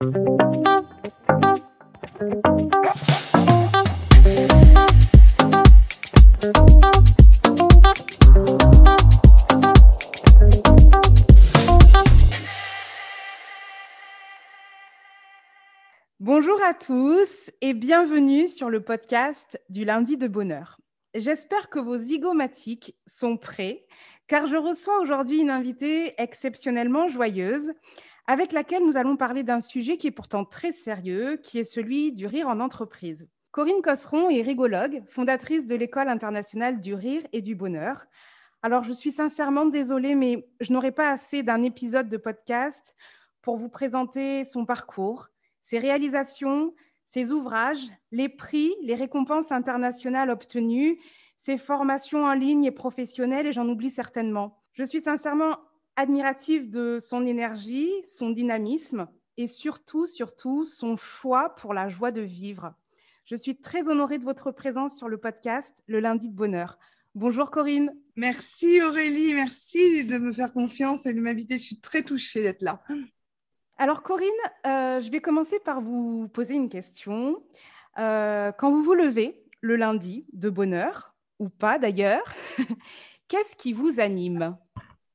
Bonjour à tous et bienvenue sur le podcast du lundi de bonheur. J'espère que vos zygomatiques sont prêts car je reçois aujourd'hui une invitée exceptionnellement joyeuse avec laquelle nous allons parler d'un sujet qui est pourtant très sérieux, qui est celui du rire en entreprise. Corinne Cosseron est rigologue, fondatrice de l'École internationale du rire et du bonheur. Alors, je suis sincèrement désolée, mais je n'aurai pas assez d'un épisode de podcast pour vous présenter son parcours, ses réalisations, ses ouvrages, les prix, les récompenses internationales obtenues, ses formations en ligne et professionnelles, et j'en oublie certainement. Je suis sincèrement admirative de son énergie, son dynamisme et surtout, surtout, son choix pour la joie de vivre. Je suis très honorée de votre présence sur le podcast Le lundi de bonheur. Bonjour Corinne. Merci Aurélie, merci de me faire confiance et de m'inviter. Je suis très touchée d'être là. Alors Corinne, euh, je vais commencer par vous poser une question. Euh, quand vous vous levez le lundi de bonheur, ou pas d'ailleurs, qu'est-ce qui vous anime?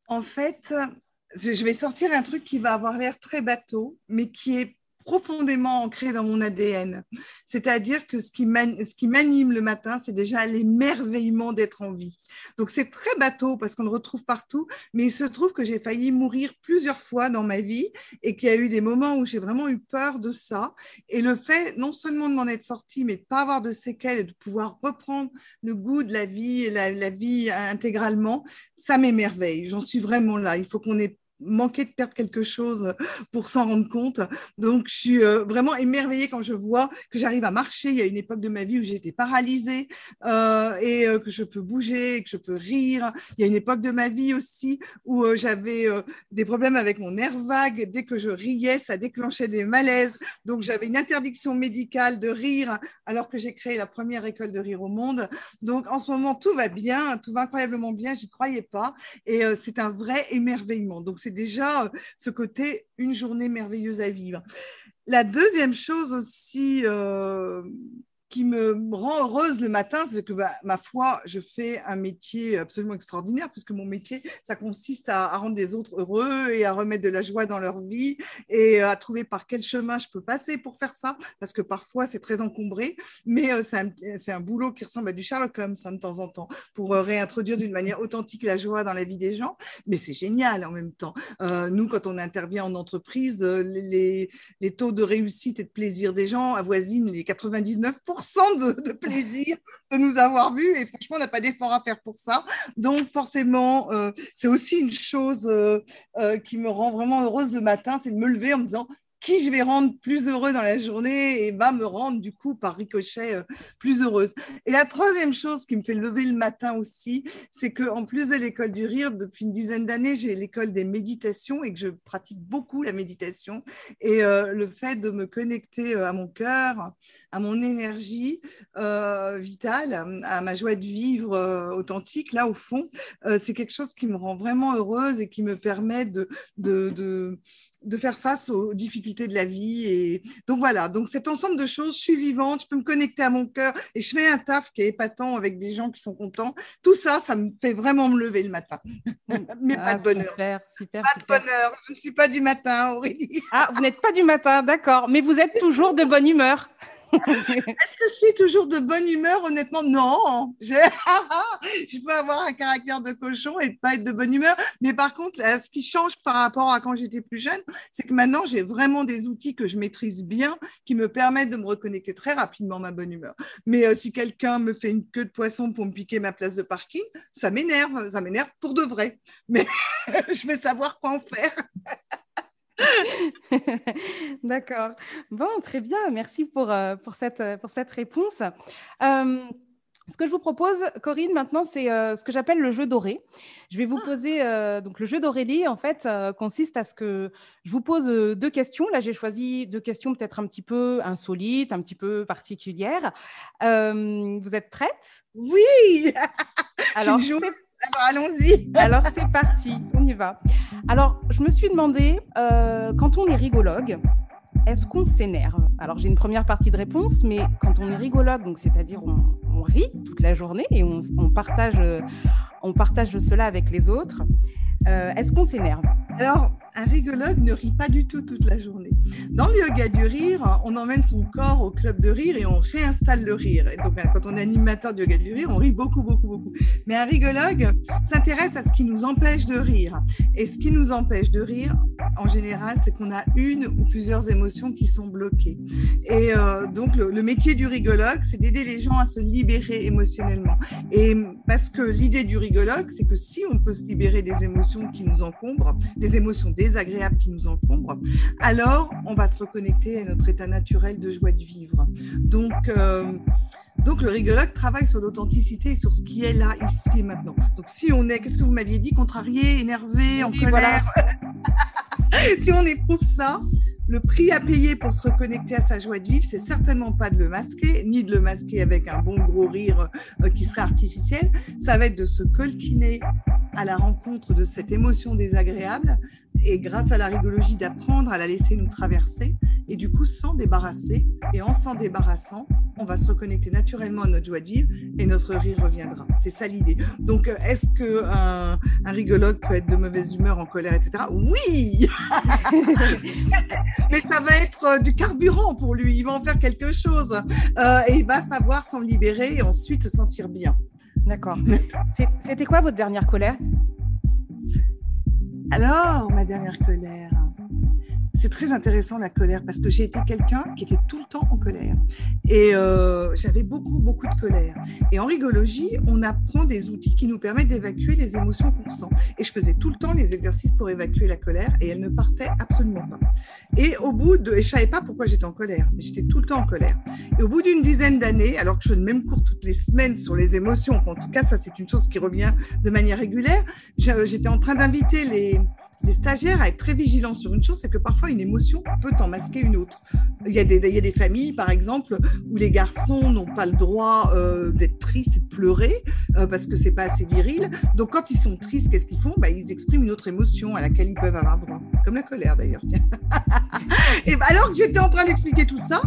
En fait, je vais sortir un truc qui va avoir l'air très bateau, mais qui est profondément ancré dans mon ADN. C'est-à-dire que ce qui m'anime le matin, c'est déjà l'émerveillement d'être en vie. Donc c'est très bateau parce qu'on le retrouve partout, mais il se trouve que j'ai failli mourir plusieurs fois dans ma vie et qu'il y a eu des moments où j'ai vraiment eu peur de ça. Et le fait non seulement de m'en être sortie, mais de pas avoir de séquelles et de pouvoir reprendre le goût de la vie et la, la vie intégralement, ça m'émerveille. J'en suis vraiment là. Il faut qu'on ait manquer de perdre quelque chose pour s'en rendre compte. Donc, je suis euh, vraiment émerveillée quand je vois que j'arrive à marcher. Il y a une époque de ma vie où j'étais paralysée euh, et euh, que je peux bouger, que je peux rire. Il y a une époque de ma vie aussi où j'avais des problèmes avec mon nerf vague. Dès que je riais, ça déclenchait des malaises. Donc, j'avais une interdiction médicale de rire alors que j'ai créé la première école de rire au monde. Donc, en ce moment, tout va bien, tout va incroyablement bien. J'y croyais pas. Et c'est un vrai émerveillement. Donc, c'est déjà euh, ce côté une journée merveilleuse à vivre. La deuxième chose aussi euh, qui me rend heureuse le matin, c'est que bah, ma foi, je fais un métier absolument extraordinaire, puisque mon métier, ça consiste à, rendre les autres heureux et à remettre de la joie dans leur vie et à trouver par quel chemin je peux passer pour faire ça, parce que parfois c'est très encombré, mais euh, c'est un, boulot qui ressemble à du Sherlock Holmes hein, de temps en temps, pour euh, réintroduire d'une manière authentique la joie dans la vie des gens, mais c'est génial en même temps. Euh, nous, quand on intervient en entreprise, les taux de réussite et de plaisir des gens avoisinent les 99% de, plaisir de nous avoir vus et franchement, on n'a pas d'effort à faire pour ça. Donc forcément, euh, c'est aussi une chose euh, euh, qui me rend vraiment heureuse le matin, c'est de me lever en me disant qui je vais rendre plus heureux dans la journée et me rendre du coup par ricochet euh, plus heureuse. Et la troisième chose qui me fait lever le matin aussi, c'est que en plus de l'école du rire, depuis une dizaine d'années, j'ai l'école des méditations et que je pratique beaucoup la méditation et euh, le fait de me connecter euh, à mon cœur, à mon énergie vitale, à ma joie de vivre authentique là au fond, c'est quelque chose qui me rend vraiment heureuse et qui me permet de de faire face aux difficultés de la vie. Et donc voilà, donc cet ensemble de choses, je suis vivante, je peux me connecter à mon cœur et je fais un taf qui est épatant avec des gens qui sont contents. Tout ça, ça me fait vraiment me lever le matin. Mais pas ah, de bonheur. Super, super, pas de bonheur. Je ne suis pas du matin, Aurélie. ah, vous n'êtes pas du matin, d'accord. Mais vous êtes toujours de bonne humeur. Est-ce que je suis toujours de bonne humeur Honnêtement, non. Je... je peux avoir un caractère de cochon et ne pas être de bonne humeur. Mais par contre, ce qui change par rapport à quand j'étais plus jeune, c'est que maintenant, j'ai vraiment des outils que je maîtrise bien qui me permettent de me reconnecter très rapidement ma bonne humeur. Mais euh, si quelqu'un me fait une queue de poisson pour me piquer ma place de parking, ça m'énerve. Ça m'énerve pour de vrai. Mais je vais savoir quoi en faire. D'accord. Bon, très bien. Merci pour, euh, pour, cette, pour cette réponse. Euh, ce que je vous propose, Corinne, maintenant, c'est euh, ce que j'appelle le jeu doré. Je vais vous ah. poser, donc le jeu d'Aurélie, en fait, consiste à ce que je vous pose deux questions. Là, j'ai choisi deux questions peut-être un petit peu insolites, un petit peu particulières. vous êtes prête? Oui Alors, alors allons-y. Alors c'est parti, on y va. Alors je me suis demandé, euh, quand on est rigologue, est-ce qu'on s'énerve? Alors j'ai une première partie de réponse, mais quand on est rigologue, c'est-à-dire on, rit toute la journée et on, partage, on partage cela avec les autres, est-ce qu'on s'énerve? Alors, un rigologue ne rit pas du tout toute la journée. Dans le yoga du rire, on emmène son corps au club de rire et on réinstalle le rire. Et donc, quand on est animateur de yoga du rire, on rit beaucoup, beaucoup, beaucoup. Mais un rigologue s'intéresse à ce qui nous empêche de rire. Et ce qui nous empêche de rire, en général, c'est qu'on a une ou plusieurs émotions qui sont bloquées. Et euh, donc, le, le, métier du rigologue, c'est d'aider les gens à se libérer émotionnellement. Et parce que l'idée du rigologue, c'est que si on peut se libérer des émotions qui nous encombrent, des émotions désagréables qui nous encombrent, alors on va se reconnecter à notre état naturel de joie de vivre. Donc, euh, donc le rigologue travaille sur l'authenticité et sur ce qui est là, ici et maintenant. Donc si on est, qu'est-ce que vous m'aviez dit, contrarié, énervé, en colère, si on éprouve ça, le prix à payer pour se reconnecter à sa joie de vivre, c'est certainement pas de le masquer, ni de le masquer avec un bon gros rire euh, qui serait artificiel. Ça va être de se coltiner à la rencontre de cette émotion désagréable et grâce à la rigologie d'apprendre à la laisser nous traverser et du coup s'en débarrasser. Et en s'en débarrassant, on va se reconnecter naturellement à notre joie de vivre et notre rire reviendra. C'est ça l'idée. Donc, euh, est-ce qu'un un rigologue peut être de mauvaise humeur, en colère, etc. Oui Mais ça va être euh, du carburant pour lui. Il va en faire quelque chose euh, et il va savoir s'en libérer et ensuite se sentir bien. D'accord. C'était quoi votre dernière colère? Alors, ma dernière colère, c'est très intéressant la colère parce que j'ai été quelqu'un qui était tout le temps en colère et euh, j'avais beaucoup beaucoup de colère. Et en rigologie, on apprend des outils qui nous permettent d'évacuer les émotions qu'on sent. Et je faisais tout le temps les exercices pour évacuer la colère et elle ne partait absolument pas. Et au bout de, et je savais pas pourquoi j'étais en colère, mais j'étais tout le temps en colère. Et au bout d'une dizaine d'années, alors que je le même cours toutes les semaines sur les émotions, en tout cas ça c'est une chose qui revient de manière régulière, j'étais en train d'inviter les les stagiaires à être très vigilants sur une chose, c'est que parfois une émotion peut en masquer une autre. Il y a des, il y a des familles, par exemple, où les garçons n'ont pas le droit euh, d'être tristes et de pleurer euh, parce que c'est pas assez viril. Donc quand ils sont tristes, qu'est-ce qu'ils font? Bah, Ils expriment une autre émotion à laquelle ils peuvent avoir droit, comme la colère d'ailleurs. et bah, alors que j'étais en train d'expliquer tout ça,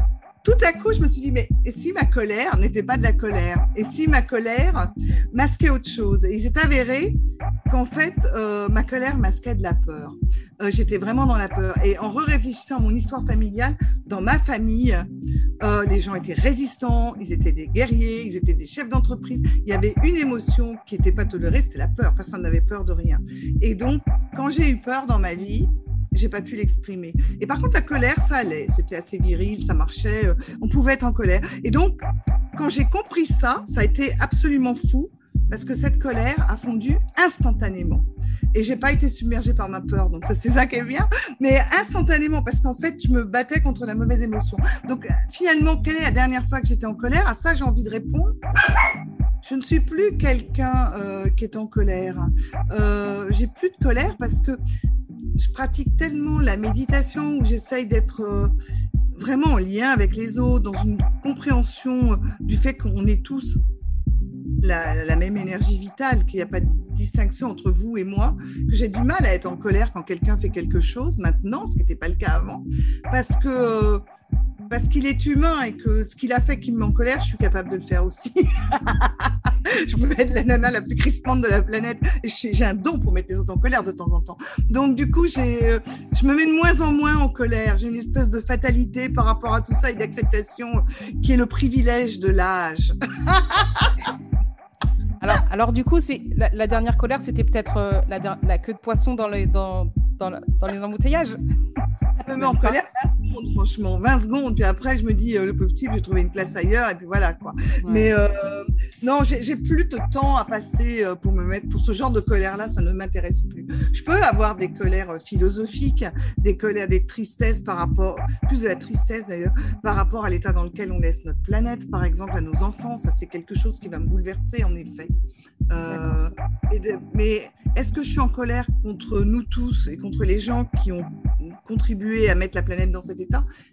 tout à coup, je me suis dit, mais et si ma colère n'était pas de la colère? Et si ma colère masquait autre chose? Et il s'est avéré qu'en fait, euh, ma colère masquait de la peur. Euh, j'étais vraiment dans la peur. Et en réfléchissant à mon histoire familiale, dans ma famille, euh, les gens étaient résistants, ils étaient des guerriers, ils étaient des chefs d'entreprise. Il y avait une émotion qui n'était pas tolérée, c'était la peur. Personne n'avait peur de rien. Et donc, quand j'ai eu peur dans ma vie, j'ai pas pu l'exprimer. Et par contre, la colère, ça allait. C'était assez viril, ça marchait. On pouvait être en colère. Et donc, quand j'ai compris ça, ça a été absolument fou parce que cette colère a fondu instantanément. Et j'ai pas été submergée par ma peur, donc ça c'est ça qui est bien, mais instantanément parce qu'en fait je me battais contre la mauvaise émotion. Donc finalement, quelle est la dernière fois que j'étais en colère? À ça j'ai envie de répondre. Je ne suis plus quelqu'un euh, qui est en colère. Euh, j'ai plus de colère parce que je pratique tellement la méditation où j'essaye d'être euh, vraiment en lien avec les autres, dans une compréhension du fait qu'on est tous la, même énergie vitale, qu'il n'y a pas de distinction entre vous et moi, que j'ai du mal à être en colère quand quelqu'un fait quelque chose maintenant, ce qui n'était pas le cas avant, parce que parce qu'il est humain et que ce qu'il a fait qui me met en colère, je suis capable de le faire aussi. je peux être la nana la plus crispante de la planète. J'ai un don pour mettre les autres en colère de temps en temps. Donc, du coup, je me mets de moins en moins en colère. J'ai une espèce de fatalité par rapport à tout ça et d'acceptation qui est le privilège de l'âge. alors, du coup, la, la dernière colère, c'était peut-être euh, la, queue de poisson dans les embouteillages. Ça me met en colère franchement. 20 secondes, puis après, je me dis, euh, le pauvre type, j'ai trouvé une place ailleurs, et puis voilà, quoi. Mais euh, non, j'ai plus de temps à passer euh, pour me mettre, pour ce genre de colère-là, ça ne m'intéresse plus. Je peux avoir des colères philosophiques, des colères, des tristesses par rapport, plus de la tristesse d'ailleurs, par rapport à l'état dans lequel on laisse notre planète, par exemple, à nos enfants. Ça, c'est quelque chose qui va me bouleverser, en effet. mais est-ce que je suis en colère contre nous tous et contre les gens qui ont contribué à mettre la planète dans cet état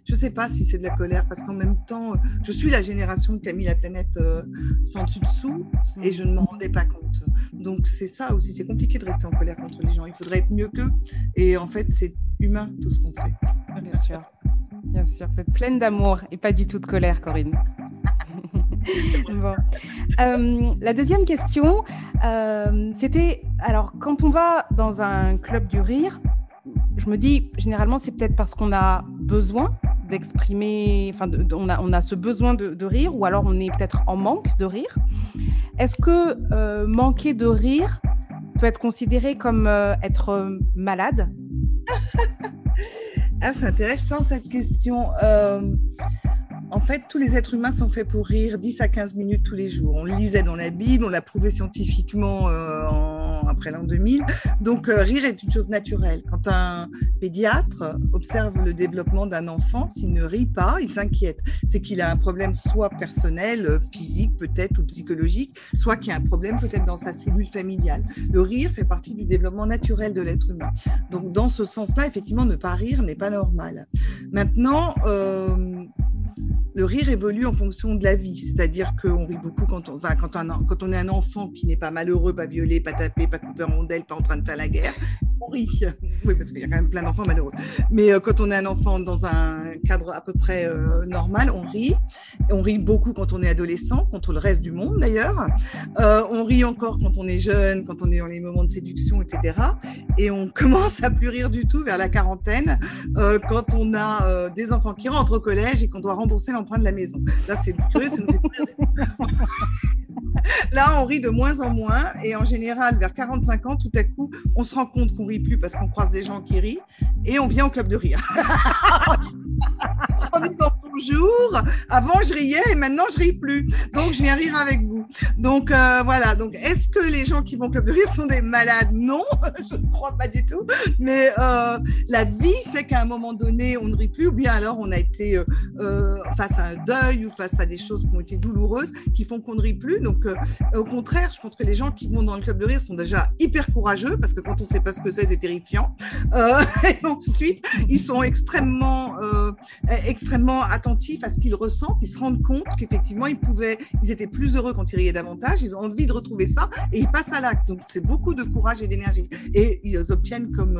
Je ne sais pas si c'est de la colère, parce qu'en même temps, je suis la génération qui a mis la planète euh, sans dessus-dessous et je ne m'en rendais pas compte. Donc c'est ça aussi, c'est compliqué de rester en colère contre les gens. Il faudrait être mieux qu'eux. Et en fait, c'est humain tout ce qu'on fait. Bien sûr. Bien sûr, vous êtes pleine d'amour et pas du tout de colère, Corinne. bon. Euh, la deuxième question, euh, c'était alors quand on va dans un club du rire, je me dis généralement c'est peut-être parce qu'on a besoin d'exprimer, enfin on, a, on a ce besoin de, rire ou alors on est peut-être en manque de rire. Est-ce que euh, manquer de rire peut être considéré comme être malade? Ah, c'est intéressant cette question. En fait, tous les êtres humains sont faits pour rire 10 à 15 minutes tous les jours. On le lisait dans la Bible, on l'a prouvé scientifiquement euh, après l'an 2000. Donc, euh, rire est une chose naturelle. Quand un pédiatre observe le développement d'un enfant, s'il ne rit pas, il s'inquiète. C'est qu'il a un problème soit personnel, physique peut-être, ou psychologique, soit qu'il y a un problème peut-être dans sa cellule familiale. Le rire fait partie du développement naturel de l'être humain. Donc, dans ce sens-là, effectivement, ne pas rire n'est pas normal. Maintenant, euh, le rire évolue en fonction de la vie. C'est-à-dire qu'on rit beaucoup quand on, enfin, quand, on, quand est un enfant qui n'est pas malheureux, pas violé, pas tapé, pas coupé en rondelles, pas en train de faire la guerre. On rit. Oui, parce qu'il y a quand même plein d'enfants malheureux. Mais euh, quand on est un enfant dans un cadre à peu près euh, normal, on rit. On rit beaucoup quand on est adolescent, contre le reste du monde d'ailleurs. Euh, on rit encore quand on est jeune, quand on est dans les moments de séduction, etc. Et on commence à plus rire du tout vers la quarantaine, quand on a des enfants qui rentrent au collège et qu'on doit rembourser l'emprunt de la maison. Là, c'est curieux, ça Là, on rit de moins en moins et en général, vers 45 ans, tout à coup, on se rend compte qu'on rit plus parce qu'on croise des gens qui rient et on vient au club de rire. en disant bonjour, avant je riais et maintenant je ris plus. Donc, je viens rire avec vous. Donc, euh, voilà. Donc, est-ce que les gens qui vont au club de rire sont des malades? Non, je ne crois pas du tout. Mais euh, la vie fait qu'à un moment donné, on ne rit plus ou bien alors on a été euh, face à un deuil ou face à des choses qui ont été douloureuses qui font qu'on ne rit plus. Donc, euh, au contraire, je pense que les gens qui vont dans le club de rire sont déjà hyper courageux parce que quand on ne sait pas ce que c'est, c'est terrifiant. Euh, et ensuite, ils sont extrêmement, euh, extrêmement attentifs à ce qu'ils ressentent. Ils se rendent compte qu'effectivement, ils pouvaient, ils étaient plus heureux quand ils riaient davantage. Ils ont envie de retrouver ça et ils passent à l'acte. Donc, c'est beaucoup de courage et d'énergie. Et ils obtiennent comme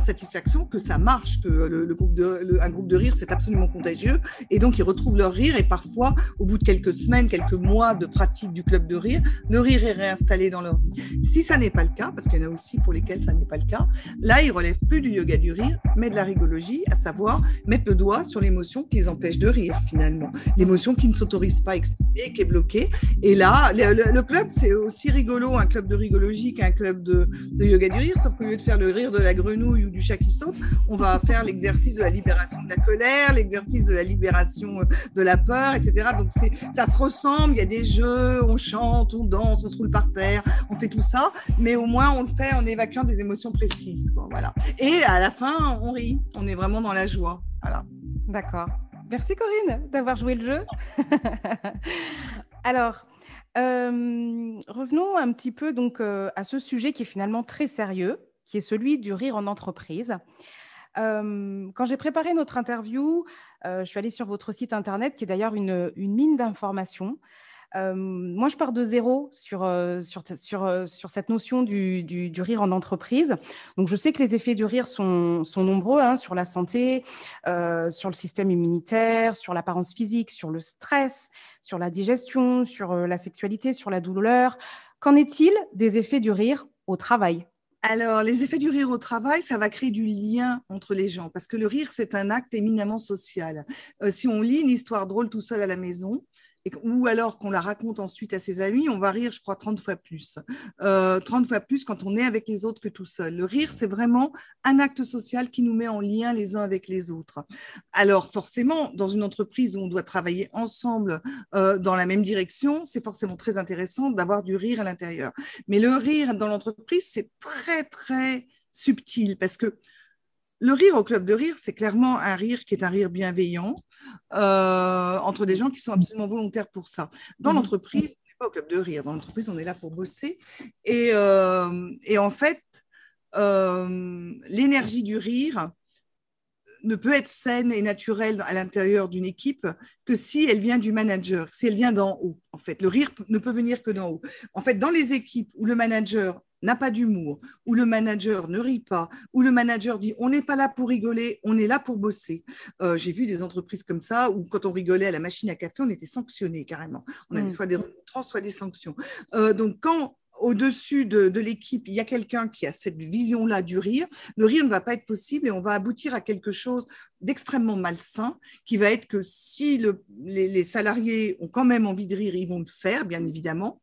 satisfaction que ça marche, que le, groupe de, un groupe de rire, c'est absolument contagieux. Et donc, ils retrouvent leur rire et parfois, au bout de quelques semaines, quelques mois de pratique du club de rire, le rire est réinstallé dans leur vie. Si ça n'est pas le cas, parce qu'il y en a aussi pour lesquels ça n'est pas le cas, là, ils relèvent plus du yoga du rire, mais de la rigologie, à savoir mettre le doigt sur l'émotion qui les empêche de rire, finalement. L'émotion qui ne s'autorise pas à exprimer, qui est bloquée. Et là, le, club, c'est aussi rigolo, un club de rigologie qu'un club de, yoga du rire, sauf qu'au lieu de faire le rire de la grenouille ou du chat qui saute, on va faire l'exercice de la libération de la colère, l'exercice de la libération de la peur, etc. Donc, ça se ressemble, il y a des jeux, on chante, on danse, on se roule par terre, on fait tout ça, mais au moins on le fait en évacuant des émotions précises. voilà. Et à la fin, on rit, on est vraiment dans la joie. Voilà. D'accord. Merci Corinne d'avoir joué le jeu. Alors, euh, revenons un petit peu donc euh, à ce sujet qui est finalement très sérieux, qui est celui du rire en entreprise. Euh, quand j'ai préparé notre interview, je suis allée sur votre site internet, qui est d'ailleurs une, une, mine d'informations moi, je pars de zéro sur, sur, sur, sur cette notion du, du, rire en entreprise. Donc, je sais que les effets du rire sont, sont nombreux hein, sur la santé, sur le système immunitaire, sur l'apparence physique, sur le stress, sur la digestion, sur la sexualité, sur la douleur. Qu'en est-il des effets du rire au travail? Alors, les effets du rire au travail, ça va créer du lien entre les gens, parce que le rire, c'est un acte éminemment social. si on lit une histoire drôle tout seul à la maison, ou alors qu'on la raconte ensuite à ses amis, on va rire, je crois, 30 fois plus. 30 euh, fois plus quand on est avec les autres que tout seul. Le rire, c'est vraiment un acte social qui nous met en lien les uns avec les autres. Alors, forcément, dans une entreprise où on doit travailler ensemble euh, dans la même direction, c'est forcément très intéressant d'avoir du rire à l'intérieur. Mais le rire dans l'entreprise, c'est très, très subtil parce que le rire au club de rire, c'est clairement un rire qui est un rire bienveillant euh, entre des gens qui sont absolument volontaires pour ça. Dans mhm. l'entreprise, on n'est pas au club de rire. Dans l'entreprise, on est là pour bosser. Et, euh, en fait, euh, l'énergie du rire ne peut être saine et naturelle à l'intérieur d'une équipe que si elle vient du manager, si elle vient d'en haut. En fait, le rire ne peut venir que d'en haut. En fait, dans les équipes où le manager n'a pas d'humour, où le manager ne rit pas, où le manager dit on n'est pas là pour rigoler, on est là pour bosser. Euh, j'ai vu des entreprises comme ça où quand on rigolait à la machine à café, on était sanctionné carrément. On avait mm. soit des remontrances, soit des sanctions. Euh, donc quand au-dessus de, l'équipe, il y a quelqu'un qui a cette vision-là du rire, le rire ne va pas être possible et on va aboutir à quelque chose d'extrêmement malsain qui va être que si les, salariés ont quand même envie de rire, ils vont le faire, bien évidemment,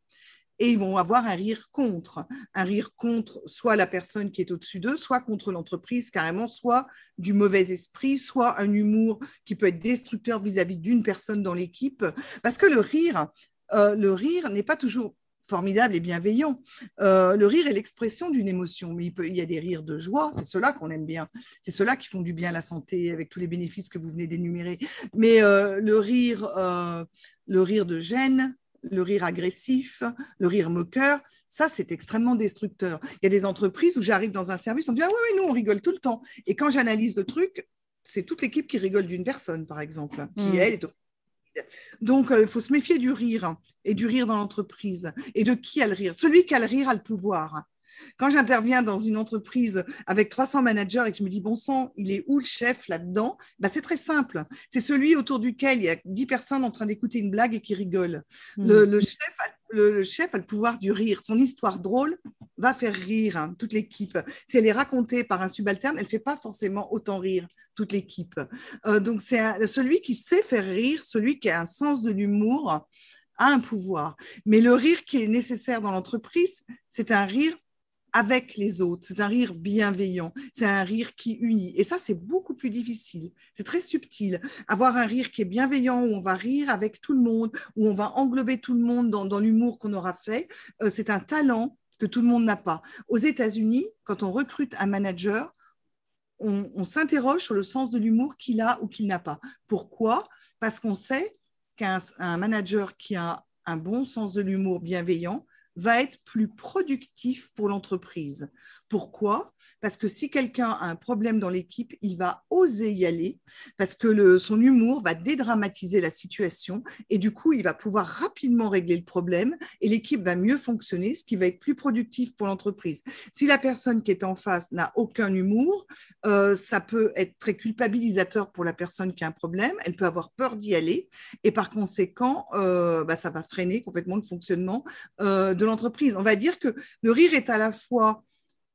et ils vont avoir un rire contre, un rire contre soit la personne qui est au-dessus d'eux, soit contre l'entreprise carrément, soit du mauvais esprit, soit un humour qui peut être destructeur vis-à-vis d'une personne dans l'équipe, parce que le rire, euh, le rire n'est pas toujours formidable et bienveillant. Euh, le rire est l'expression d'une émotion, mais il, peut, il, y a des rires de joie, c'est ceux-là qu'on aime bien, c'est ceux-là qui font du bien à la santé avec tous les bénéfices que vous venez d'énumérer. Mais euh, le rire, le rire de gêne, le rire agressif, le rire moqueur, ça, c'est extrêmement destructeur. Il y a des entreprises où j'arrive dans un service, on me dit Ah oui, oui, nous, on rigole tout le temps. Et quand j'analyse le truc, c'est toute l'équipe qui rigole d'une personne, par exemple, qui, mm. elle, est donc, euh, il faut se méfier du rire et du rire dans l'entreprise. Et de qui a le rire Celui qui a le rire a le pouvoir. Quand j'interviens dans une entreprise avec 300 managers et que je me dis, bon sang, il est où le chef là-dedans? Bah, C'est très simple. C'est celui autour duquel il y a 10 personnes en train d'écouter une blague et qui rigolent. Hmm. Le, chef a, le, chef a le pouvoir du rire. Son histoire drôle va faire rire hein, toute l'équipe. Si elle est racontée par un subalterne, elle ne fait pas forcément autant rire toute l'équipe. Euh, donc, c'est celui qui sait faire rire, celui qui a un sens de l'humour a un pouvoir. Mais le rire qui est nécessaire dans l'entreprise, c'est un rire avec les autres. C'est un rire bienveillant. C'est un rire qui unit. Et ça, c'est beaucoup plus difficile. C'est très subtil. Avoir un rire qui est bienveillant, où on va rire avec tout le monde, où on va englober tout le monde dans, l'humour qu'on aura fait, euh, c'est un talent que tout le monde n'a pas. Aux États-Unis, quand on recrute un manager, on, on s'interroge sur le sens de l'humour qu'il a ou qu'il n'a pas. Pourquoi? Parce qu'on sait qu'un manager qui a un bon sens de l'humour bienveillant va être plus productif pour l'entreprise. Pourquoi? Parce que si quelqu'un a un problème dans l'équipe, il va oser y aller, parce que son humour va dédramatiser la situation et du coup, il va pouvoir rapidement régler le problème et l'équipe va mieux fonctionner, ce qui va être plus productif pour l'entreprise. Si la personne qui est en face n'a aucun humour, euh, ça peut être très culpabilisateur pour la personne qui a un problème, elle peut avoir peur d'y aller et par conséquent, euh, bah, ça va freiner complètement le fonctionnement euh, de l'entreprise. On va dire que le rire est à la fois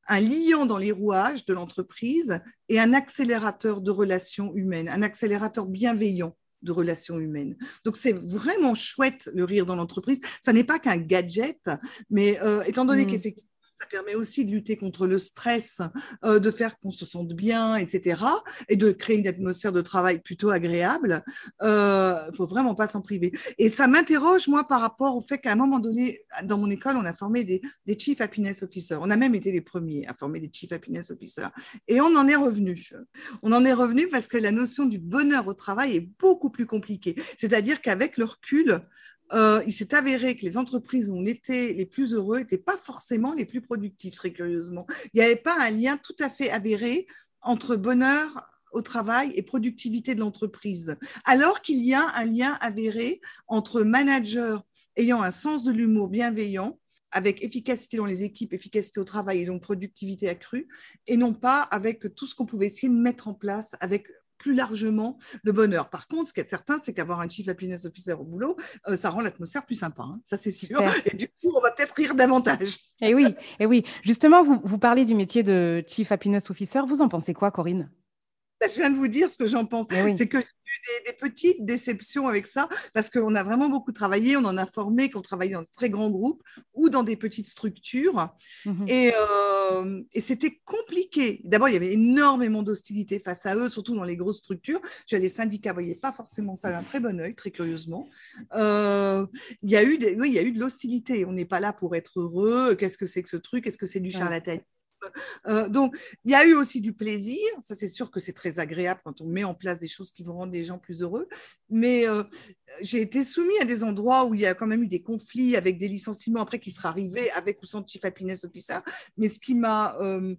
un liant dans les rouages de l'entreprise et un accélérateur de relations humaines, un accélérateur bienveillant de relations humaines. Donc c'est vraiment chouette le rire dans l'entreprise. Ça n'est pas qu'un gadget, mais euh, étant donné mm. qu'effectivement ça permet aussi de lutter contre le stress, euh, de faire qu'on se sente bien, etc. Et de créer une atmosphère de travail plutôt agréable. Il euh, faut vraiment pas s'en priver. Et ça m'interroge, moi, par rapport au fait qu'à un moment donné, dans mon école, on a formé des, des Chief Happiness Officers. On a même été les premiers à former des Chief Happiness Officers. Et on en est revenu. On en est revenu parce que la notion du bonheur au travail est beaucoup plus compliquée. C'est-à-dire qu'avec le recul, euh, il s'est avéré que les entreprises où on était les plus heureux n'étaient pas forcément les plus productifs, très curieusement. Il n'y avait pas un lien tout à fait avéré entre bonheur au travail et productivité de l'entreprise, alors qu'il y a un lien avéré entre managers ayant un sens de l'humour bienveillant avec efficacité dans les équipes, efficacité au travail et donc productivité accrue, et non pas avec tout ce qu'on pouvait essayer de mettre en place avec plus largement le bonheur. Par contre, ce qui est certain, c'est qu'avoir un Chief Happiness Officer au boulot, euh, ça rend l'atmosphère plus sympa. Hein. ça, c'est sûr. Et du coup, on va peut-être rire davantage. Et eh oui, et eh oui. Justement, vous, vous parlez du métier de Chief Happiness Officer. Vous en pensez quoi, Corinne? Je viens de vous dire ce que j'en pense. Eh c'est que j'ai eu des, petites déceptions avec ça, parce qu'on a vraiment beaucoup travaillé, on en a formé, qu'on travaillait dans de très grands groupes ou dans des petites structures. Mhm. Euh, et, c'était compliqué. D'abord, il y avait énormément d'hostilité face à eux, surtout dans les grosses structures. Tu as les syndicats ne voyaient pas forcément ça d'un très bon oeil, très curieusement. Euh, il, y a eu oui, il y a eu de l'hostilité. On n'est pas là pour être heureux. Qu'est-ce que c'est que ce truc? Est-ce que c'est du charlatanisme? Euh, donc, il y a eu aussi du plaisir. Ça, c'est sûr que c'est très agréable quand on met en place des choses qui vont rendre les gens plus heureux. Mais euh, j'ai été soumis à des endroits où il y a quand même eu des conflits avec des licenciements après qui seraient arrivés avec ou sans Chief Happiness Officer. Mais ce qui m'a euh,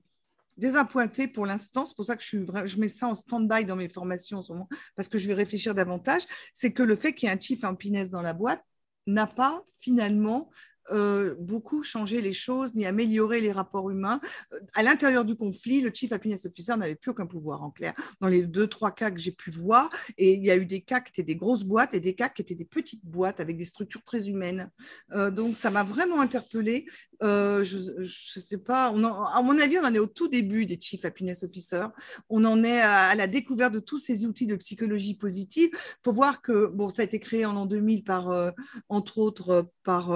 désappointée pour l'instant. C'est pour ça que je, je mets ça en stand-by dans mes formations en ce moment, parce que je vais réfléchir davantage. C'est que le fait qu'il y ait un chief happiness dans la boîte n'a pas finalement euh, beaucoup changé les choses ni amélioré les rapports humains. Euh, à l'intérieur du conflit, le Chief Happiness Officer n'avait plus aucun pouvoir, en clair, dans les deux, trois cas que j'ai pu voir. Et il y a eu des cas qui étaient des grosses boîtes et des cas qui étaient des petites boîtes avec des structures très humaines. Euh, donc, ça m'a vraiment interpellée. je ne sais pas, à mon avis, on en est au tout début des Chief Happiness Officers. On en est à, la découverte de tous ces outils de psychologie positive. Il faut voir que, bon, ça a été créé en l'an 2000 par, entre autres, par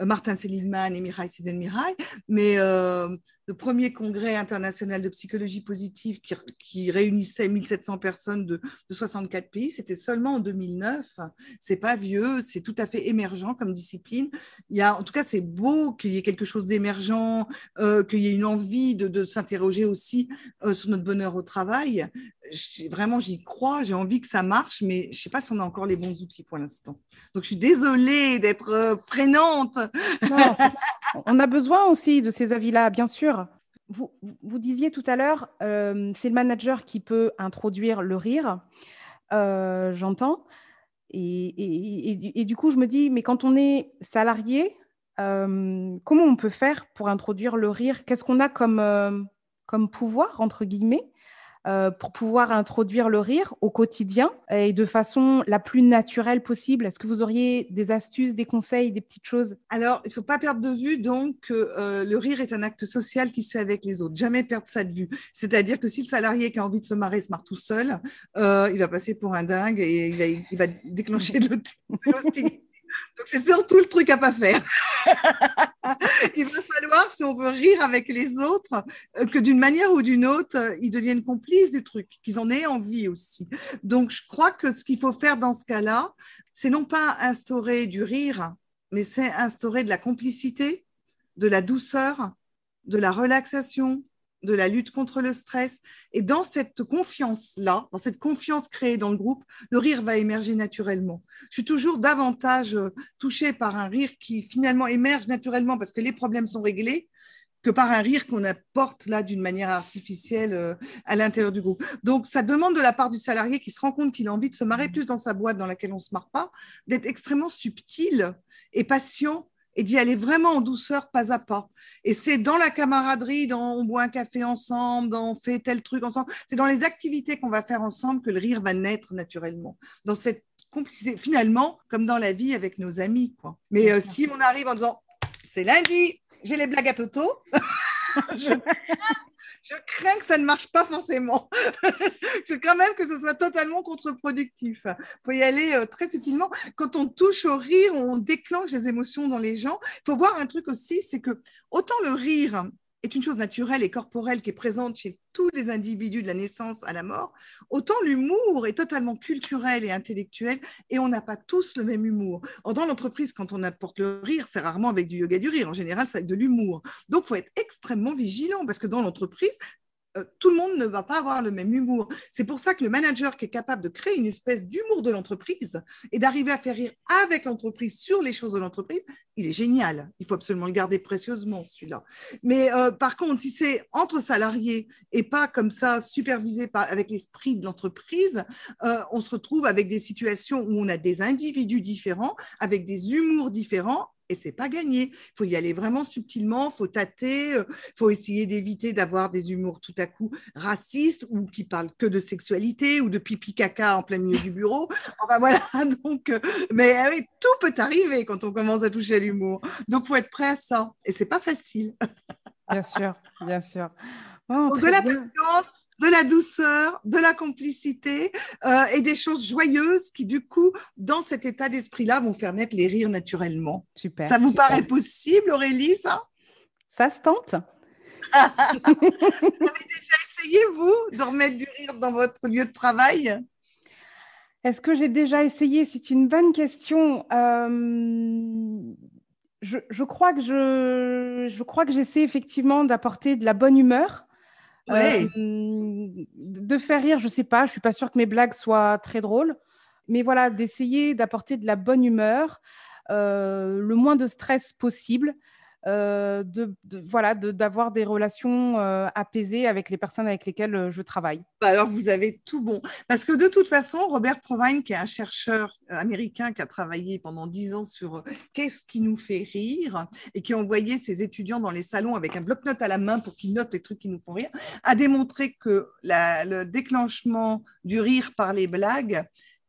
Martin Seligman et Mirai Csikszentmihalyi, mais euh, le premier congrès international de psychologie positive qui, réunissait 1700 personnes de, 64 pays, c'était seulement en 2009. C'est pas vieux, c'est tout à fait émergent comme discipline. Il y a, en tout cas, c'est beau qu'il y ait quelque chose d'émergent, euh, qu'il y ait une envie de, s'interroger aussi euh, sur notre bonheur au travail. Vraiment, j'y crois, j'ai envie que ça marche, mais je sais pas si on a encore les bons outils pour l'instant. Donc, je suis désolée d'être euh, freinante. On a besoin aussi de ces avis-là, bien sûr. Vous, vous, disiez tout à l'heure, euh, c'est le manager qui peut introduire le rire, euh, j'entends. Et, du coup, je me dis, mais quand on est salarié, euh, comment on peut faire pour introduire le rire? Qu'est-ce qu'on a comme, comme pouvoir, entre guillemets? Euh, pour pouvoir introduire le rire au quotidien et de façon la plus naturelle possible Est-ce que vous auriez des astuces, des conseils, des petites choses? Alors, il ne faut pas perdre de vue donc que euh, le rire est un acte social qui se fait avec les autres. Jamais perdre ça de vue. C'est-à-dire que si le salarié qui a envie de se marrer se marre tout seul, euh, il va passer pour un dingue et il va, il va déclencher de l'hostilité. Donc, c'est surtout le truc à pas faire. Il va falloir, si on veut rire avec les autres, euh, que d'une manière ou d'une autre, euh, ils deviennent complices du truc, qu'ils en aient envie aussi. Donc, je crois que ce qu'il faut faire dans ce cas-là, c'est non pas instaurer du rire, mais c'est instaurer de la complicité, de la douceur, de la relaxation, de la lutte contre le stress. Et dans cette confiance-là, dans cette confiance créée dans le groupe, le rire va émerger naturellement. Je suis toujours davantage euh, touchée par un rire qui finalement émerge naturellement parce que les problèmes sont réglés que par un rire qu'on apporte là d'une manière artificielle euh, à l'intérieur du groupe. Donc, ça demande de la part du salarié qui se rend compte qu'il a envie de se marrer plus dans sa boîte dans laquelle on ne se marre pas, d'être extrêmement subtil et patient et d'y aller vraiment en douceur, pas à pas. Et c'est dans la camaraderie, dans on boit un café ensemble, dans on fait tel truc ensemble, c'est dans les activités qu'on va faire ensemble que le rire va naître naturellement. Dans cette complicité, finalement, comme dans la vie avec nos amis. Quoi. Mais euh, si on arrive en disant c'est lundi, j'ai les blagues à Toto, je, crains que ça ne marche pas forcément. je crains même que ce soit totalement contre-productif. Il faut y aller euh, très subtilement. Quand on touche au rire, on déclenche des émotions dans les gens. Il faut voir un truc aussi, c'est que autant le rire est une chose naturelle et corporelle qui est présente chez tous les individus de la naissance à la mort, autant l'humour est totalement culturel et intellectuel et on n'a pas tous le même humour. dans l'entreprise, quand on apporte le rire, c'est rarement avec du yoga du rire. En général, c'est avec de l'humour. Donc, il faut être extrêmement vigilant parce que dans l'entreprise, euh, tout le monde ne va pas avoir le même humour. C'est pour ça que le manager qui est capable de créer une espèce d'humour de l'entreprise et d'arriver à faire rire avec l'entreprise sur les choses de l'entreprise, il est génial. Il faut absolument le garder précieusement, celui-là. Mais euh, par contre, si c'est entre salariés et pas comme ça supervisé par, avec l'esprit de l'entreprise, euh, on se retrouve avec des situations où on a des individus différents, avec des humours différents et c'est pas gagné. Il faut y aller vraiment subtilement, faut tâter, il euh, faut essayer d'éviter d'avoir des humours tout à coup racistes ou qui parlent que de sexualité ou de pipi caca en plein milieu du bureau. Enfin voilà, donc, euh, mais ah tout peut arriver quand on commence à toucher l'humour. Donc faut être prêt à ça et c'est pas facile. bien sûr, bien sûr. de la patience, de la douceur, de la complicité euh, et des choses joyeuses qui, du coup, dans cet état d'esprit-là, vont faire naître les rires naturellement. Super. Ça vous paraît possible, Aurélie, ça? Ça se tente. vous avez déjà essayé, vous, de remettre du rire dans votre lieu de travail? Est-ce que j'ai déjà essayé? C'est une bonne question. Euh, je, crois que je, je crois que j'essaie effectivement d'apporter de la bonne humeur euh, de faire rire, je sais pas, je suis pas sûre que mes blagues soient très drôles, mais voilà, d'essayer d'apporter de la bonne humeur, euh, le moins de stress possible. Euh, de, voilà, d'avoir des relations euh, apaisées avec les personnes avec lesquelles euh, je travaille. Bah, alors, vous avez tout bon. Parce que de toute façon, Robert Provine, qui est un chercheur américain qui a travaillé pendant dix ans sur qu'est-ce qui nous fait rire et qui envoyait ses étudiants dans les salons avec un bloc-notes à la main pour qu'ils notent les trucs qui nous font rire, a démontré que le déclenchement du rire par les blagues,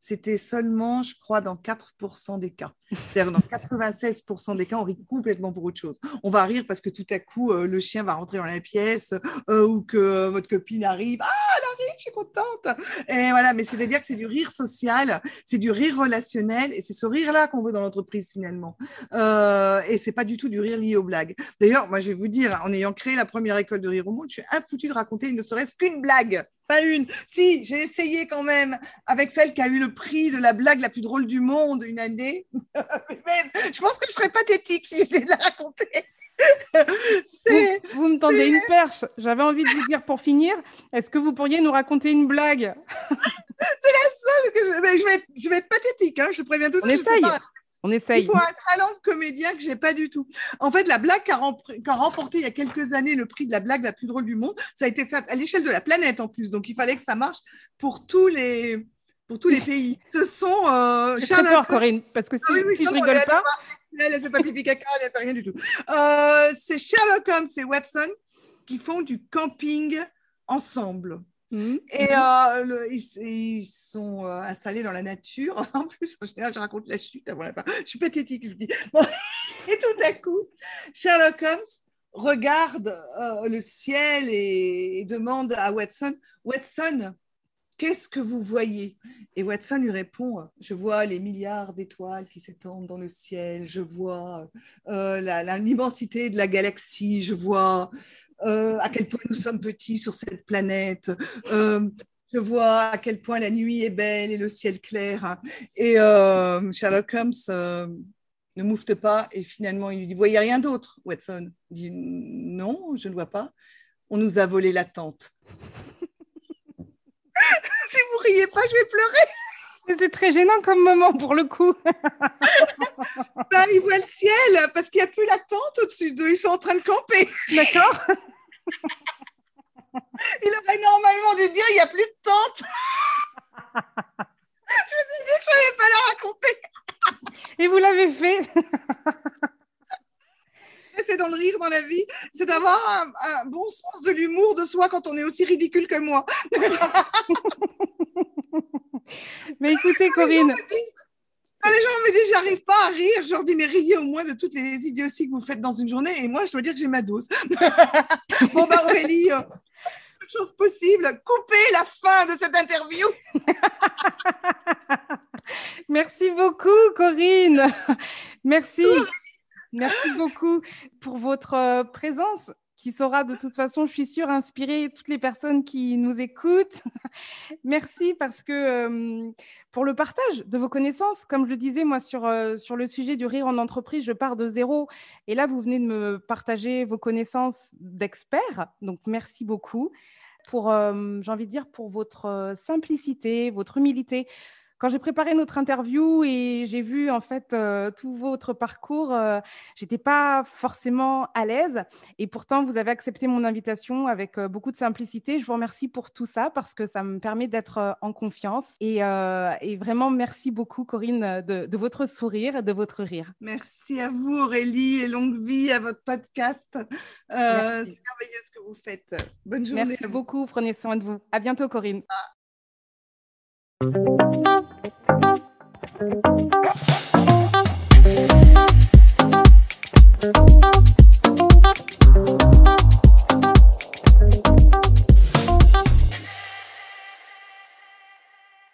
c'était seulement, je crois, dans 4% des cas. C'est-à-dire dans 96% des cas, on rit complètement pour autre chose. On va rire parce que tout à coup, euh, le chien va rentrer dans la pièce euh, ou que votre copine arrive. Ah, elle arrive, je suis contente. Et voilà, mais c'est-à-dire que c'est du rire social, c'est du rire relationnel et c'est ce rire-là qu'on veut dans l'entreprise finalement. Euh, et c'est pas du tout du rire lié aux blagues. D'ailleurs, moi, je vais vous dire, en ayant créé la première école de rire au monde, je suis infoutu de raconter ne serait-ce qu'une blague. Pas une. Si, j'ai essayé quand même avec celle qui a eu le prix de la blague la plus drôle du monde une année. je pense que je serais pathétique si j'essayais de la raconter. vous, me tendez une perche. J'avais envie de vous dire pour finir, est-ce que vous pourriez nous raconter une blague? C'est la seule que je... je, vais être, je vais être pathétique, hein, je préviens tout de suite. On essaye. Il faut un talent de comédien que j'ai pas du tout. En fait, la blague qui a, remporté il y a quelques années le prix de la blague la plus drôle du monde, ça a été fait à l'échelle de la planète en plus. Donc, il fallait que ça marche pour tous les, pour tous les pays. Ce sont euh, Sherlock Corinne, parce que si, ah si je rigole pas, elle ne fait pas pipi caca, elle ne fait rien du tout. Euh, c'est Sherlock Holmes et Watson qui font du camping ensemble. Mmh. Et euh, ils, sont euh, installés dans la nature. En plus, en général, je raconte la chute avant la Je suis pathétique, je dis. Et tout à coup, Sherlock Holmes regarde euh, le ciel et, demande à Watson Watson, qu'est-ce que vous voyez? Et Watson lui répond Je vois les milliards d'étoiles qui s'étendent dans le ciel, je vois l'immensité de la galaxie, je vois euh, à quel point nous sommes petits sur cette planète. Euh, je vois à quel point la nuit est belle et le ciel clair. Et euh, Sherlock Holmes ne moufte pas et finalement il lui dit Vous voyez rien d'autre, Watson dit Non, je ne vois pas. On nous a volé la tente. Vous riez pas, je vais pleurer. C'est très gênant comme moment pour le coup. bah, ils voient le ciel parce qu'il n'y a plus la tente au-dessus d'eux. Ils sont en train de camper. D'accord. Il aurait normalement dû dire il n'y a plus de tente. je me suis dit que je n'allais pas la raconter. Et vous l'avez fait. c'est dans le rire dans la vie, c'est d'avoir un, bon sens de l'humour de soi quand on est aussi ridicule que moi. Mais écoutez, Corinne. Quand les gens me disent j'arrive pas à rire, je leur dis mais riez au moins de toutes les idioties que vous faites dans une journée. Et moi, je dois dire que j'ai ma dose. bon, bah Aurélie, euh, chose possible, coupez la fin de cette interview. Merci beaucoup, Corinne. Merci. Merci beaucoup pour votre euh, présence qui saura de toute façon, je suis sûre, inspirer toutes les personnes qui nous écoutent. Merci parce que euh, pour le partage de vos connaissances, comme je le disais, moi, sur, euh, sur le sujet du rire en entreprise, je pars de zéro. Et là, vous venez de me partager vos connaissances d'experts. Donc, merci beaucoup pour, euh, j'ai envie de dire, pour votre simplicité, votre humilité quand j'ai préparé notre interview et j'ai vu en fait euh, tout votre parcours, euh, j'étais pas forcément à l'aise et pourtant vous avez accepté mon invitation avec euh, beaucoup de simplicité. Je vous remercie pour tout ça parce que ça me permet d'être en confiance et, vraiment merci beaucoup Corinne de, votre sourire et de votre rire. Merci à vous Aurélie et longue vie à votre podcast. c'est merveilleux ce que vous faites. Bonne journée. Merci beaucoup. Prenez soin de vous. À bientôt Corinne. Ah. Thank